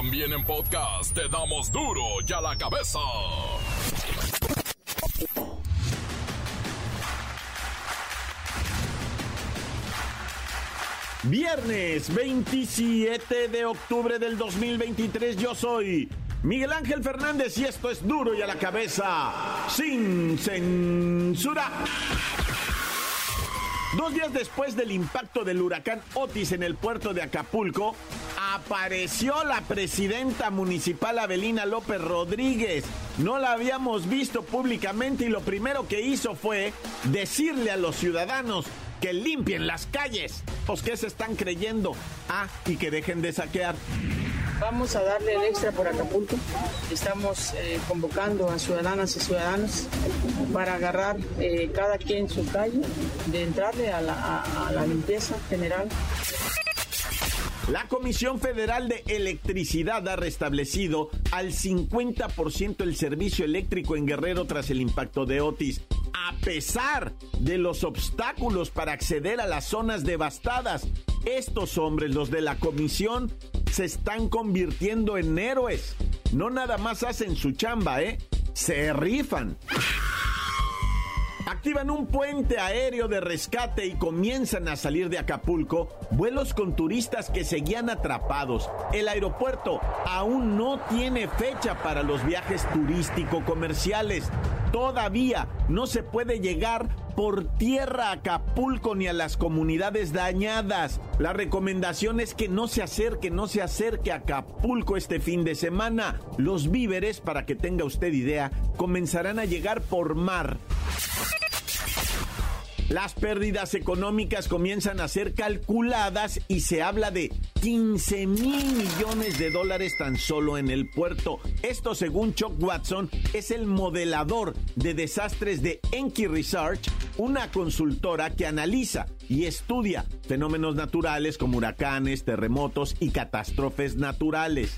También en podcast te damos duro y a la cabeza. Viernes 27 de octubre del 2023 yo soy Miguel Ángel Fernández y esto es duro y a la cabeza sin censura. Dos días después del impacto del huracán Otis en el puerto de Acapulco, apareció la presidenta municipal Abelina López Rodríguez. No la habíamos visto públicamente y lo primero que hizo fue decirle a los ciudadanos que limpien las calles. Pues que se están creyendo. Ah, y que dejen de saquear. Vamos a darle el extra por Acapulco. Estamos eh, convocando a ciudadanas y ciudadanos para agarrar eh, cada quien su calle, de entrarle a la, a la limpieza general. La Comisión Federal de Electricidad ha restablecido al 50% el servicio eléctrico en Guerrero tras el impacto de Otis, a pesar de los obstáculos para acceder a las zonas devastadas. Estos hombres, los de la comisión, se están convirtiendo en héroes. No nada más hacen su chamba, ¿eh? Se rifan activan un puente aéreo de rescate y comienzan a salir de Acapulco vuelos con turistas que seguían atrapados. El aeropuerto aún no tiene fecha para los viajes turístico-comerciales. Todavía no se puede llegar por tierra a Acapulco ni a las comunidades dañadas. La recomendación es que no se acerque, no se acerque a Acapulco este fin de semana. Los víveres, para que tenga usted idea, comenzarán a llegar por mar. Las pérdidas económicas comienzan a ser calculadas y se habla de 15 mil millones de dólares tan solo en el puerto. Esto según Chuck Watson es el modelador de desastres de Enki Research, una consultora que analiza y estudia fenómenos naturales como huracanes, terremotos y catástrofes naturales.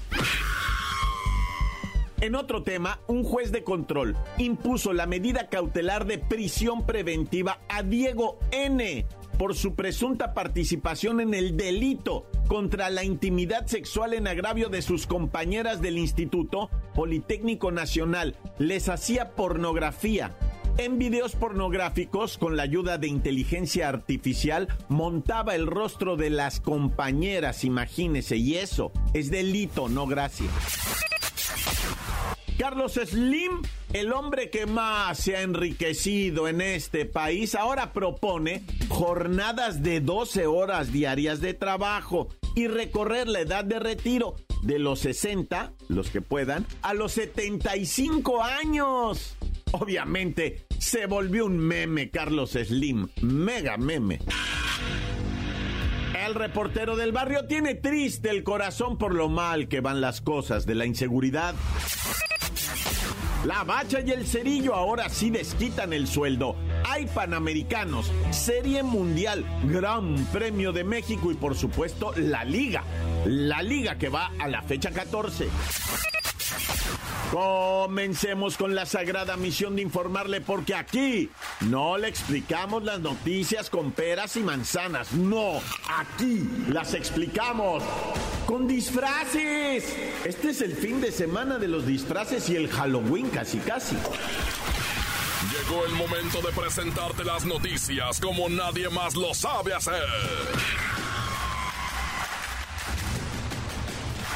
En otro tema, un juez de control impuso la medida cautelar de prisión preventiva a Diego N por su presunta participación en el delito contra la intimidad sexual en agravio de sus compañeras del Instituto Politécnico Nacional. Les hacía pornografía. En videos pornográficos, con la ayuda de inteligencia artificial, montaba el rostro de las compañeras, imagínese, y eso es delito, no gracias. Carlos Slim, el hombre que más se ha enriquecido en este país, ahora propone jornadas de 12 horas diarias de trabajo y recorrer la edad de retiro de los 60, los que puedan, a los 75 años. Obviamente, se volvió un meme Carlos Slim, mega meme. El reportero del barrio tiene triste el corazón por lo mal que van las cosas de la inseguridad. La bacha y el cerillo ahora sí desquitan el sueldo. Hay panamericanos, serie mundial, gran premio de México y por supuesto la liga. La liga que va a la fecha 14. Comencemos con la sagrada misión de informarle porque aquí no le explicamos las noticias con peras y manzanas. No, aquí las explicamos con disfraces. Este es el fin de semana de los disfraces y el Halloween casi casi. Llegó el momento de presentarte las noticias como nadie más lo sabe hacer.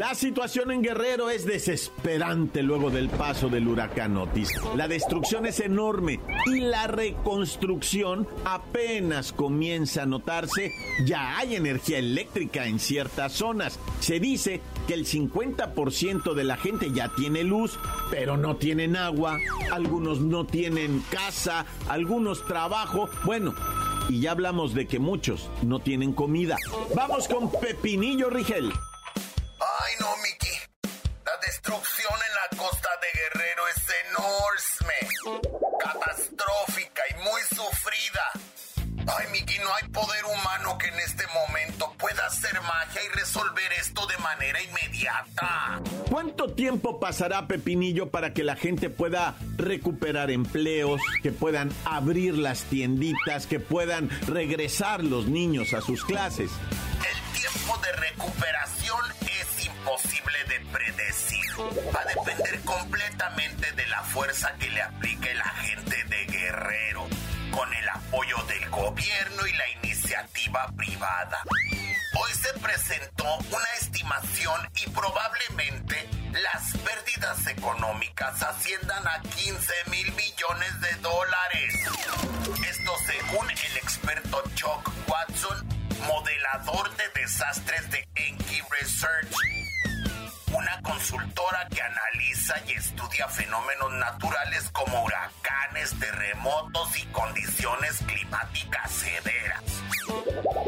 La situación en Guerrero es desesperante luego del paso del huracán Otis. La destrucción es enorme y la reconstrucción apenas comienza a notarse. Ya hay energía eléctrica en ciertas zonas. Se dice que el 50% de la gente ya tiene luz, pero no tienen agua. Algunos no tienen casa, algunos trabajo. Bueno, y ya hablamos de que muchos no tienen comida. Vamos con Pepinillo Rigel. Destrucción en la costa de Guerrero es enorme, catastrófica y muy sufrida. Ay, Miki, no no hay poder humano que en este momento pueda hacer magia y resolver esto de manera inmediata. ¿Cuánto tiempo pasará, Pepinillo, para que la gente pueda recuperar empleos, que puedan abrir las tienditas, que puedan regresar los niños a sus clases? El tiempo de recuperación Va a depender completamente de la fuerza que le aplique la gente de Guerrero, con el apoyo del gobierno y la iniciativa privada. Hoy se presentó una estimación y probablemente las pérdidas económicas asciendan a 15 mil millones de dólares. Esto según el experto Chuck Watson, modelador de desastres de Enki Research una consultora que analiza y estudia fenómenos naturales como huracanes, terremotos y condiciones climáticas severas.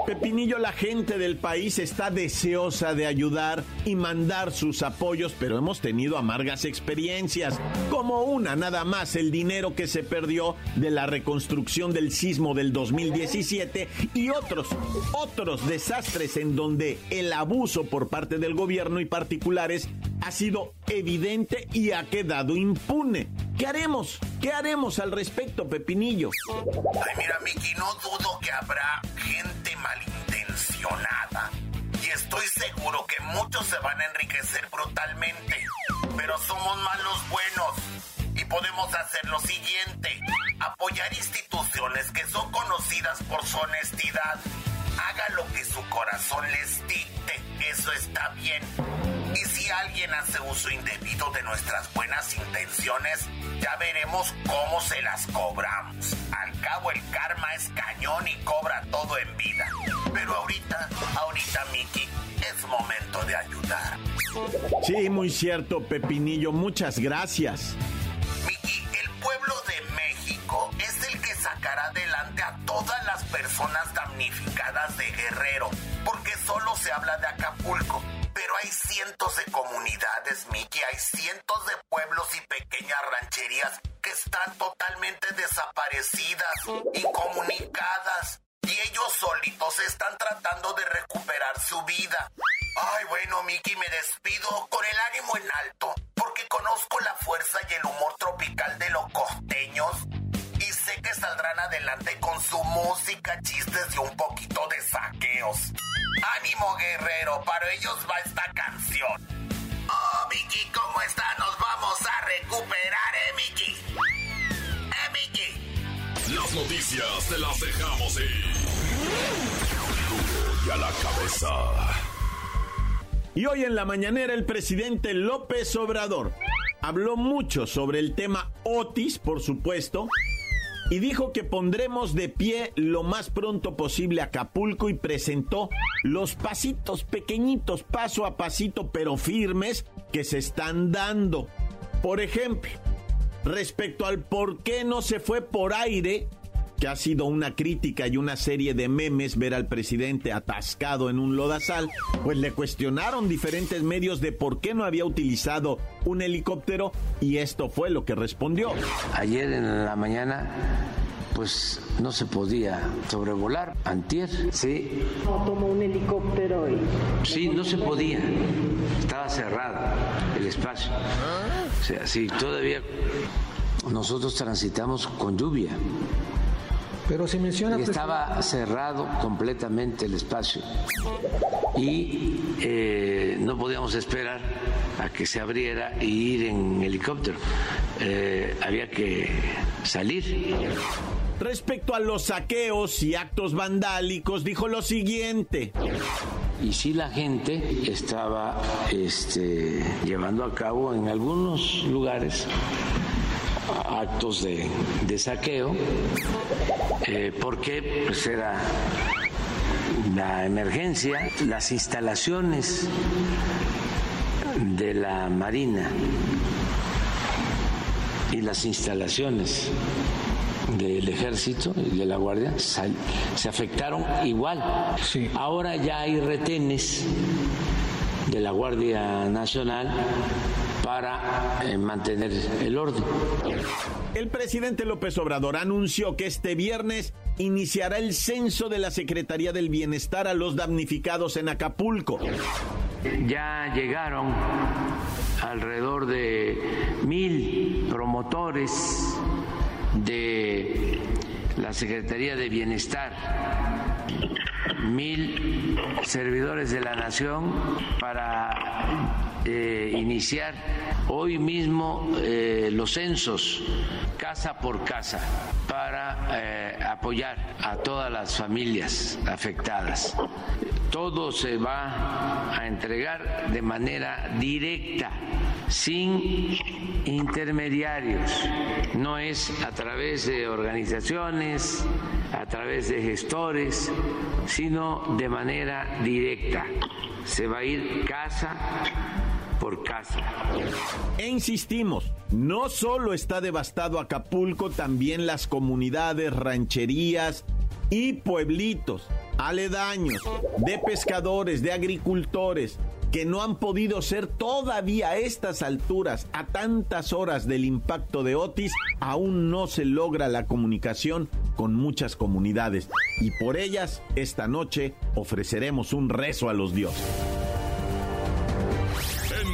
Pepinillo, la gente del país está deseosa de ayudar y mandar sus apoyos, pero hemos tenido amargas experiencias, como una nada más, el dinero que se perdió de la reconstrucción del sismo del 2017 y otros, otros desastres en donde el abuso por parte del gobierno y particulares ha sido evidente y ha quedado impune. ¿Qué haremos? ¿Qué haremos al respecto, Pepinillo? Ay, mira, Miki, no dudo que habrá gente malintencionada. Y estoy seguro que muchos se van a enriquecer brutalmente. Pero somos malos buenos. Y podemos hacer lo siguiente. Apoyar instituciones que son conocidas por su honestidad. Haga lo que su corazón les dicte. Eso está bien. Y si alguien hace uso indebido de nuestras buenas intenciones, ya veremos cómo se las cobramos. Al cabo el karma es cañón y cobra todo en vida. Pero ahorita, ahorita Miki, es momento de ayudar. Sí, muy cierto, Pepinillo. Muchas gracias. Miki, el pueblo de México es el que sacará adelante a todas las personas damnificadas de Guerrero, Inc. Y hoy en la mañanera el presidente López Obrador habló mucho sobre el tema Otis, por supuesto, y dijo que pondremos de pie lo más pronto posible Acapulco y presentó los pasitos pequeñitos, paso a pasito, pero firmes, que se están dando. Por ejemplo, respecto al por qué no se fue por aire, que ha sido una crítica y una serie de memes ver al presidente atascado en un lodazal, pues le cuestionaron diferentes medios de por qué no había utilizado un helicóptero y esto fue lo que respondió. Ayer en la mañana pues no se podía sobrevolar. Antier, sí. Tomó un helicóptero y... Sí, no se podía. Estaba cerrado el espacio. O sea, sí, todavía nosotros transitamos con lluvia. Pero se menciona... Y estaba cerrado completamente el espacio. Y eh, no podíamos esperar a que se abriera y ir en helicóptero. Eh, había que salir. Respecto a los saqueos y actos vandálicos, dijo lo siguiente. Y si la gente estaba este, llevando a cabo en algunos lugares actos de, de saqueo, eh, porque pues era la emergencia, las instalaciones de la Marina y las instalaciones del ejército y de la guardia se afectaron igual. Sí. Ahora ya hay retenes de la Guardia Nacional mantener el orden. El presidente López Obrador anunció que este viernes iniciará el censo de la Secretaría del Bienestar a los damnificados en Acapulco. Ya llegaron alrededor de mil promotores de la Secretaría de Bienestar, mil servidores de la nación para eh, iniciar hoy mismo eh, los censos casa por casa para eh, apoyar a todas las familias afectadas. Todo se va a entregar de manera directa sin intermediarios, no es a través de organizaciones, a través de gestores, sino de manera directa. Se va a ir casa por casa. E insistimos, no solo está devastado Acapulco, también las comunidades, rancherías y pueblitos aledaños de pescadores, de agricultores, que no han podido ser todavía a estas alturas, a tantas horas del impacto de Otis, aún no se logra la comunicación con muchas comunidades. Y por ellas, esta noche ofreceremos un rezo a los dioses.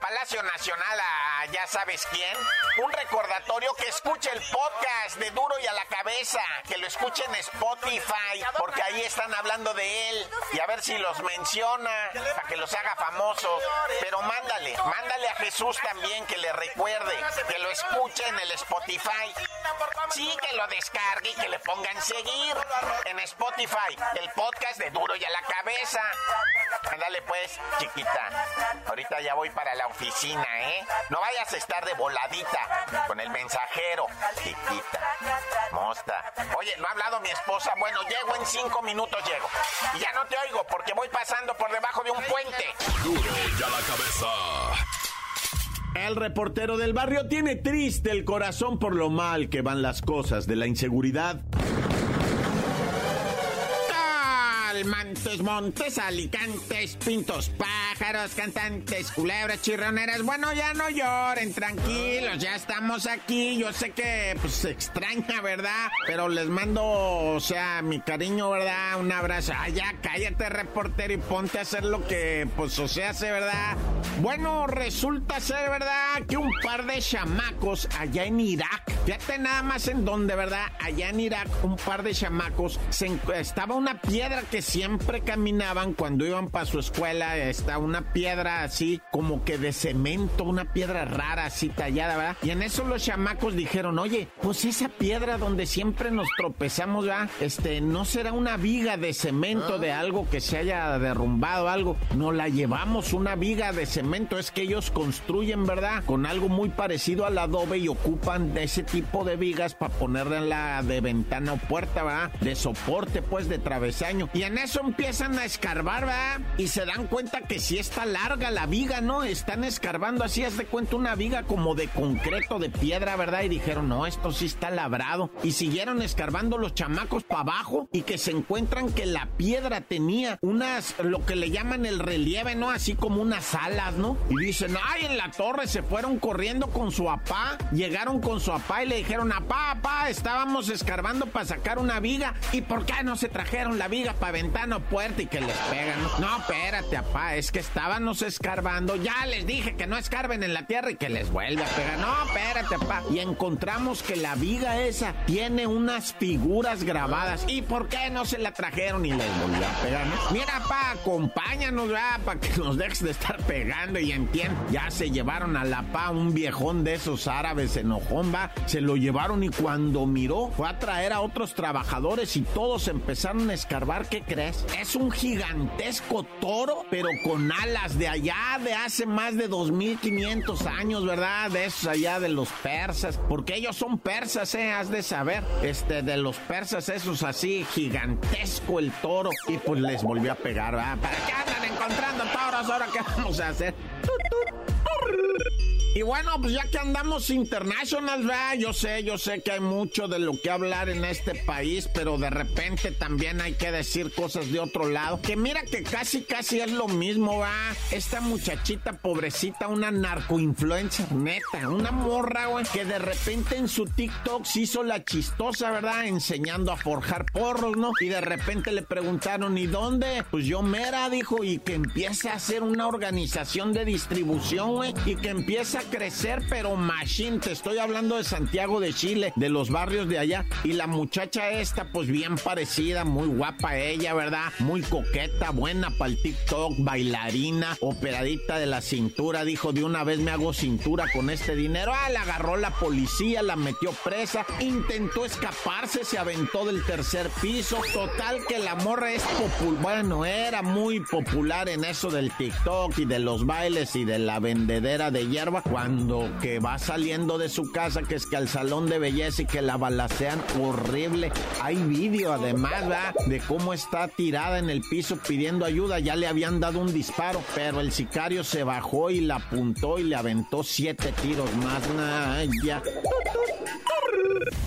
Palacio Nacional, a ya sabes quién. Un recordatorio que escuche el podcast de Duro y a la Cabeza. Que lo escuche en Spotify, porque ahí están hablando de él. Y a ver si los menciona, para que los haga famosos. Pero mándale, mándale a Jesús también que le recuerde, que escuche en el Spotify. Sí, que lo descargue y que le pongan seguir en Spotify. El podcast de Duro y a la Cabeza. Ándale pues, chiquita. Ahorita ya voy para la oficina, ¿eh? No vayas a estar de voladita con el mensajero, chiquita. Mosta. Oye, no ha hablado mi esposa. Bueno, llego en cinco minutos, llego. Y ya no te oigo porque voy pasando por debajo de un puente. Duro y a la cabeza. El reportero del barrio tiene triste el corazón por lo mal que van las cosas de la inseguridad. Montes, montes, alicantes, pintos, pájaros, cantantes, culebras, chirroneras. Bueno, ya no lloren, tranquilos, ya estamos aquí. Yo sé que pues se extraña, ¿verdad? Pero les mando, o sea, mi cariño, ¿verdad? Un abrazo. Ah, cállate, reportero, y ponte a hacer lo que, pues, o sea, hace, ¿verdad? Bueno, resulta ser, ¿verdad? Que un par de chamacos allá en Irak, fíjate nada más en donde, ¿verdad? Allá en Irak, un par de chamacos, se, estaba una piedra que siempre caminaban cuando iban para su escuela. Está una piedra así, como que de cemento, una piedra rara así tallada, ¿verdad? Y en eso los chamacos dijeron, oye, pues esa piedra donde siempre nos tropezamos, ¿verdad? Este, no será una viga de cemento de algo que se haya derrumbado, algo. No la llevamos, una viga de cemento. Es que ellos construyen, ¿verdad? Con algo muy parecido al adobe y ocupan de ese tipo de vigas para ponerla en la de ventana o puerta, ¿verdad? De soporte, pues, de travesaño. Y en eso empiezan a escarbar, ¿verdad? Y se dan cuenta que si está larga la viga, ¿no? Están escarbando así, haz de cuenta una viga como de concreto, de piedra, ¿verdad? Y dijeron, no, esto sí está labrado. Y siguieron escarbando los chamacos para abajo y que se encuentran que la piedra tenía unas, lo que le llaman el relieve, ¿no? Así como unas alas, ¿no? Y dicen, ay, en la torre se fueron corriendo con su apá, llegaron con su apá y le dijeron, apá, apá, estábamos escarbando para sacar una viga. ¿Y por qué no se trajeron la viga para ventana o puerta y que les pegan? No, espérate, apá, es que estábamos escarbando. Ya les dije que no escarben en la tierra y que les vuelve a pegar. No, espérate, apá. Y encontramos que la viga esa tiene unas figuras grabadas. ¿Y por qué no se la trajeron y les volvió a pegar? no? Mira, pa, acompáñanos, ya, para que nos dejes de estar pegando y entiendo. Ya se llevaron a la pa un viejón de esos árabes enojón, va. Se lo llevaron y cuando miró fue a traer a otros trabajadores y todos empezaron a escarbar. ¿Qué crees? Es un gigantesco toro, pero con balas de allá, de hace más de 2500 años, ¿verdad? De esos allá de los persas, porque ellos son persas, ¿eh? Has de saber, este, de los persas esos así, gigantesco el toro, y pues les volvió a pegar, ¿verdad? ¿Para qué andan encontrando toros? ¿Ahora qué vamos a hacer? Y bueno, pues ya que andamos internacional, ¿verdad? Yo sé, yo sé que hay mucho de lo que hablar en este país, pero de repente también hay que decir cosas de otro lado. Que mira que casi, casi es lo mismo, va. Esta muchachita pobrecita, una narcoinfluencer, neta, una morra, güey, que de repente en su TikTok se hizo la chistosa, ¿verdad? Enseñando a forjar porros, ¿no? Y de repente le preguntaron, ¿y dónde? Pues yo mera, dijo, y que empieza a hacer una organización de distribución, güey, y que empieza crecer, pero machine. Te estoy hablando de Santiago de Chile, de los barrios de allá. Y la muchacha esta, pues bien parecida, muy guapa ella, ¿verdad? Muy coqueta, buena para el TikTok, bailarina, operadita de la cintura. Dijo, de una vez me hago cintura con este dinero. Ah, la agarró la policía, la metió presa, intentó escaparse, se aventó del tercer piso. Total que la morra es popular, bueno, era muy popular en eso del TikTok y de los bailes y de la vendedera de hierba cuando que va saliendo de su casa, que es que al salón de belleza y que la balacean horrible. Hay vídeo además, ¿verdad? De cómo está tirada en el piso pidiendo ayuda. Ya le habían dado un disparo, pero el sicario se bajó y la apuntó y le aventó siete tiros más. Nah, ya.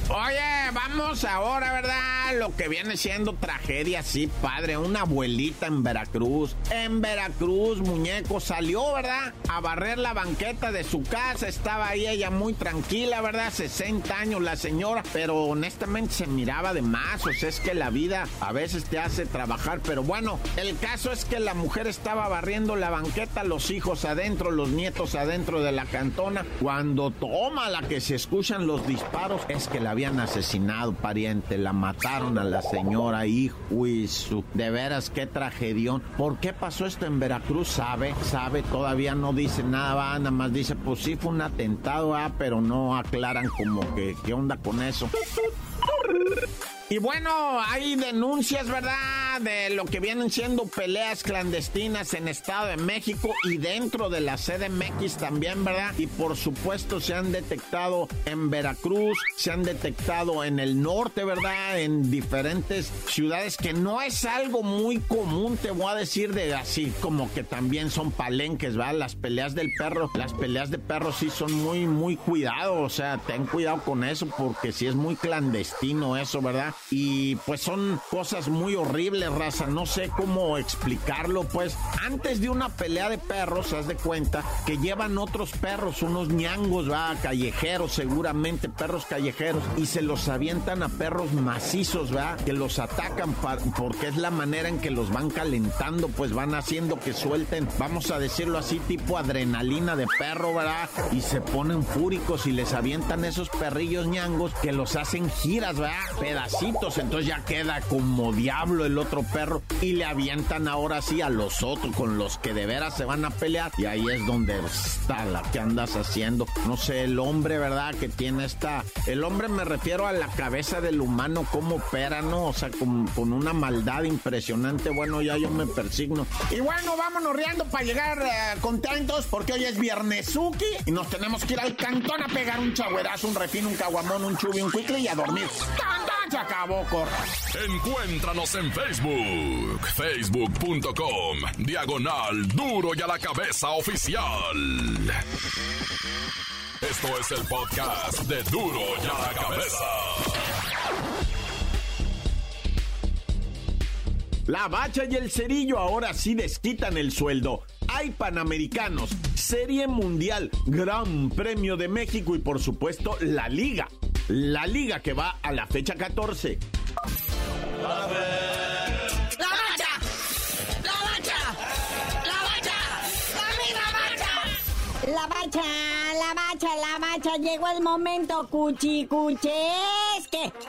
Oye, vamos ahora, ¿verdad? Lo que viene siendo tragedia, sí, padre. Una abuelita en Veracruz. En Veracruz, muñeco, salió, ¿verdad? A barrer la banqueta de su casa. Estaba ahí ella muy tranquila, ¿verdad? 60 años la señora, pero honestamente se miraba de más. O sea, es que la vida a veces te hace trabajar. Pero bueno, el caso es que la mujer estaba barriendo la banqueta, los hijos adentro, los nietos adentro de la cantona. Cuando toma la que se escuchan los disparos, es que la habían asesinado, pariente. La a la señora, hijo y su. De veras, qué tragedión. ¿Por qué pasó esto en Veracruz? ¿Sabe? ¿Sabe? Todavía no dice nada, va, nada más dice, pues sí fue un atentado, ah, pero no aclaran como que qué onda con eso. Y bueno, hay denuncias, ¿verdad? De lo que vienen siendo peleas clandestinas en Estado de México y dentro de la CDMX también, ¿verdad? Y por supuesto se han detectado en Veracruz, se han detectado en el norte, ¿verdad? En diferentes ciudades que no es algo muy común, te voy a decir de así, como que también son palenques, ¿verdad? Las peleas del perro, las peleas de perros sí son muy, muy cuidado, o sea, ten cuidado con eso porque sí es muy clandestino eso, ¿verdad? y pues son cosas muy horribles, raza. No sé cómo explicarlo, pues antes de una pelea de perros, haz de cuenta que llevan otros perros, unos ñangos, va, callejeros, seguramente perros callejeros, y se los avientan a perros macizos, va, que los atacan porque es la manera en que los van calentando, pues van haciendo que suelten, vamos a decirlo así, tipo adrenalina de perro, ¿verdad? Y se ponen fúricos y les avientan esos perrillos ñangos que los hacen giras, ¿verdad? Pedacitos, entonces ya queda como diablo el otro perro y le avientan ahora sí a los otros con los que de veras se van a pelear y ahí es donde está la que andas haciendo. No sé, el hombre, ¿verdad? Que tiene esta... El hombre me refiero a la cabeza del humano, cómo opera, ¿no? O sea, con, con una maldad impresionante. Bueno, ya yo me persigno. Y bueno, vámonos riendo para llegar eh, contentos porque hoy es Viernesuki y nos tenemos que ir al cantón a pegar un chagüerazo, un refino, un caguamón, un chubi, un cuicle y a dormir. ¡Cantón! Se acabó. Encuéntranos en Facebook, facebook.com, diagonal duro y a la cabeza oficial. Esto es el podcast de duro y a la cabeza. La bacha y el cerillo ahora sí desquitan el sueldo. Hay panamericanos, serie mundial, gran premio de México y por supuesto la liga. La liga que va a la fecha 14. ¡La bacha! ¡La bacha! ¡La bacha! ¡La bacha! La bacha, la bacha, la bacha, llegó el momento cuchicuchesque.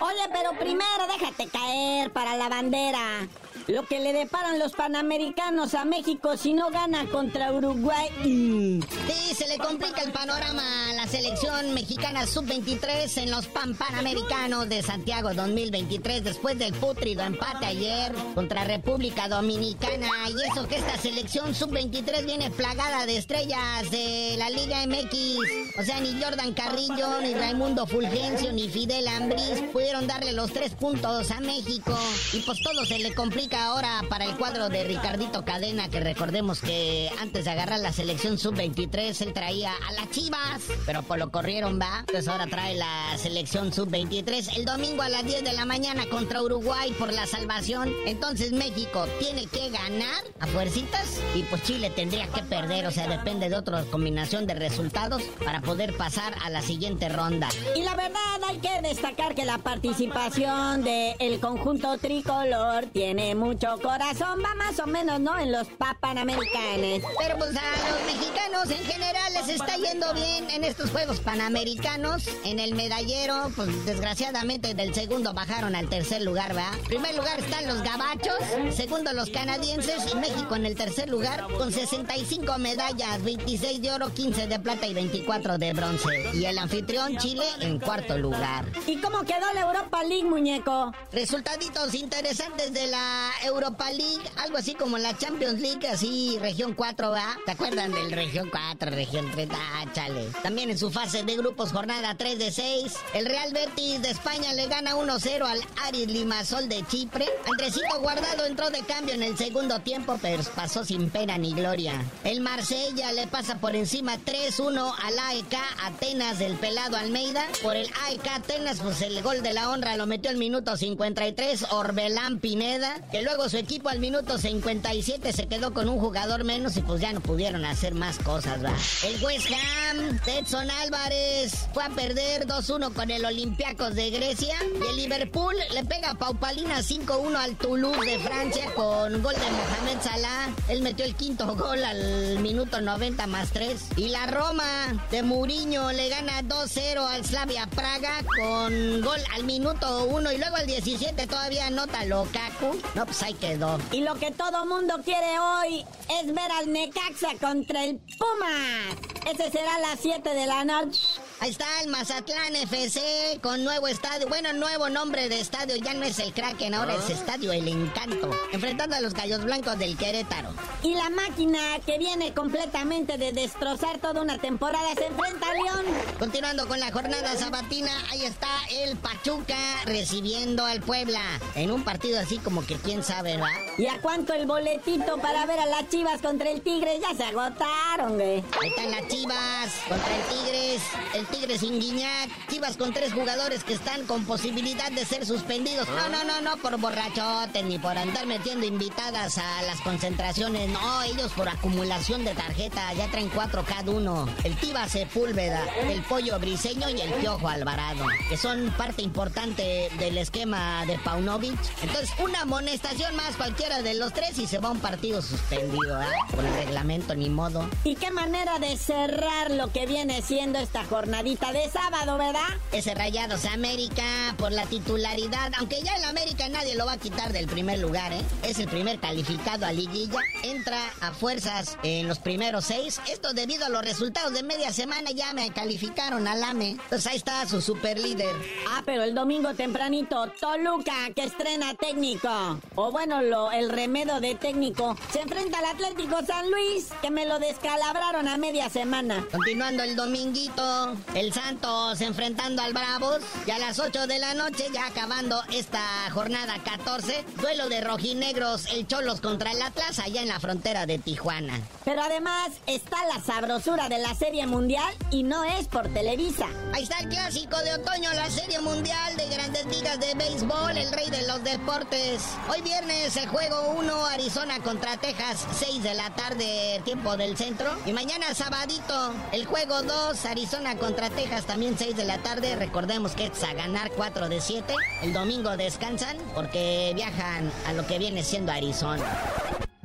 Oye, pero primero déjate caer para la bandera. Lo que le deparan los panamericanos a México si no gana contra Uruguay. Sí, se le complica el panorama a la selección mexicana sub-23 en los Pan Panamericanos de Santiago 2023 después del putrido empate ayer contra República Dominicana. Y eso que esta selección sub-23 viene plagada de estrellas de la Liga MX. O sea, ni Jordan Carrillo, ni Raimundo Fulgencio, ni Fidel Ambris pudieron darle los tres puntos a México. Y pues todo se le complica ahora para el cuadro de Ricardito Cadena, que recordemos que antes de agarrar la selección sub-23, él traía a las Chivas, pero por lo corrieron, va. Entonces ahora trae la selección sub-23 el domingo a las 10 de la mañana contra Uruguay por la salvación. Entonces México tiene que ganar a fuercitas y pues Chile tendría que perder, o sea, depende de otra combinación de resultados para poder pasar a la siguiente ronda. Y la verdad hay que destacar que la participación del conjunto tricolor tiene mucho corazón, va más o menos, ¿no? En los Panamericanos. Pero pues a los mexicanos en general les está yendo bien en estos Juegos Panamericanos. En el medallero, pues desgraciadamente del segundo bajaron al tercer lugar, ¿verdad? En primer lugar están los gabachos, segundo los canadienses y México en el tercer lugar con 65 medallas, 26 de oro, 15 de plata y 24 de bronce. Y el anfitrión Chile en cuarto lugar. ¿Y cómo quedó la Europa League, muñeco? Resultaditos interesantes de la Europa League, algo así como la Champions League, así región 4, ¿va? ¿Te acuerdan del región 4, región 3? Ah, chale. También en su fase de grupos, jornada 3 de 6, el Real Betis de España le gana 1-0 al Aris Limasol de Chipre. Andresito Guardado entró de cambio en el segundo tiempo, pero pasó sin pena ni gloria. El Marsella le pasa por encima 3-1 al AEK Atenas del pelado Almeida. Por el AEK Atenas, pues el gol de la honra lo metió al minuto 53 Orbelán Pineda, que luego su equipo al minuto 57 se quedó con un jugador menos y pues ya no pudieron hacer más cosas, va. El West Ham, Edson Álvarez, fue a perder 2-1 con el Olympiacos de Grecia. Y el Liverpool le pega a Paupalina 5-1 al Toulouse de Francia con gol de Mohamed Salah. Él metió el quinto gol al minuto 90 más 3. Y la Roma de Mourinho le gana 2-0 al Slavia Praga con gol al minuto 1 y luego al 17 todavía anota Lukaku. No, pues ahí quedó. Y lo que todo mundo quiere hoy es ver al Necaxa contra el Pumas. Ese será a las 7 de la noche. Ahí está el Mazatlán FC con nuevo estadio. Bueno, nuevo nombre de estadio. Ya no es el Kraken, ahora es Estadio El Encanto. Enfrentando a los Gallos Blancos del Querétaro. Y la máquina que viene completamente de destrozar toda una temporada se enfrenta a León. Continuando con la jornada sabatina, ahí está el Pachuca recibiendo al Puebla. En un partido así como que quién sabe, ¿verdad? ¿Y a cuánto el boletito para ver a las Chivas contra el Tigres? Ya se agotaron, güey. Ahí están las Chivas contra el Tigres. El Tigres sin Guiñac. Chivas con tres jugadores que están con posibilidad de ser suspendidos. No, no, no, no por borrachotes ni por andar metiendo invitadas a las concentraciones. No, ellos por acumulación de tarjeta. Ya traen cuatro cada uno. El Tiba Sepúlveda, el Pollo Briseño y el Piojo Alvarado. Que son parte importante del esquema de Paunovic. Entonces, una amonestación más cualquiera de los tres y se va un partido suspendido, ¿eh? Por el reglamento, ni modo. ¿Y qué manera de cerrar lo que viene siendo esta jornadita de sábado, verdad? Ese Rayados América por la titularidad, aunque ya el América nadie lo va a quitar del primer lugar, ¿eh? Es el primer calificado a liguilla, entra a fuerzas en los primeros seis. Esto debido a los resultados de media semana ya me calificaron al AME. Entonces ahí está su super líder. Ah, pero el domingo tempranito, Toluca, que estrena técnico. O bueno, lo, el remedio de técnico. Se enfrenta al Atlético San Luis, que me lo descalabraron a media semana. Continuando el dominguito, el Santos enfrentando al Bravos. Y a las 8 de la noche, ya acabando esta jornada 14, duelo de rojinegros, el Cholos contra el Atlas, allá en la frontera de Tijuana. Pero además está la sabrosura de la Serie Mundial y no es por Televisa. Ahí está el clásico de otoño, la Serie Mundial de Grandes Ligas de Béisbol, el rey de los deportes. Hoy viernes el juego 1, Arizona contra Texas, 6 de la tarde, tiempo del centro. Y mañana sabadito, el juego 2, Arizona contra Texas, también 6 de la tarde. Recordemos que es a ganar 4 de 7. El domingo descansan porque viajan a lo que viene siendo Arizona.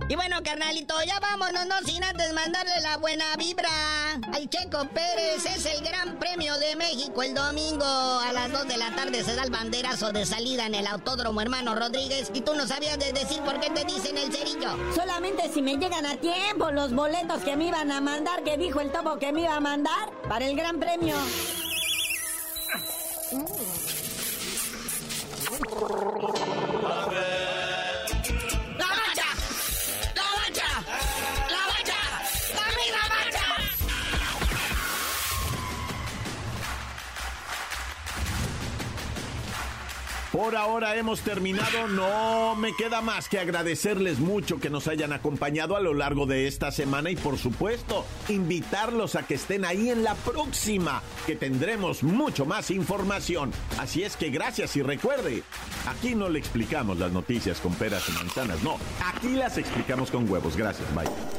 Y bueno, carnalito, ya vámonos, no sin antes mandarle la buena vibra al Checo Pérez. Es el Gran Premio de México el domingo a las 2 de la tarde. Se da el banderazo de salida en el Autódromo Hermano Rodríguez. Y tú no sabías de decir por qué te dicen el cerillo. Solamente si me llegan a tiempo los boletos que me iban a mandar, que dijo el topo que me iba a mandar para el Gran Premio. Por ahora hemos terminado, no me queda más que agradecerles mucho que nos hayan acompañado a lo largo de esta semana y por supuesto invitarlos a que estén ahí en la próxima, que tendremos mucho más información. Así es que gracias y recuerde, aquí no le explicamos las noticias con peras y manzanas, no, aquí las explicamos con huevos. Gracias, bye.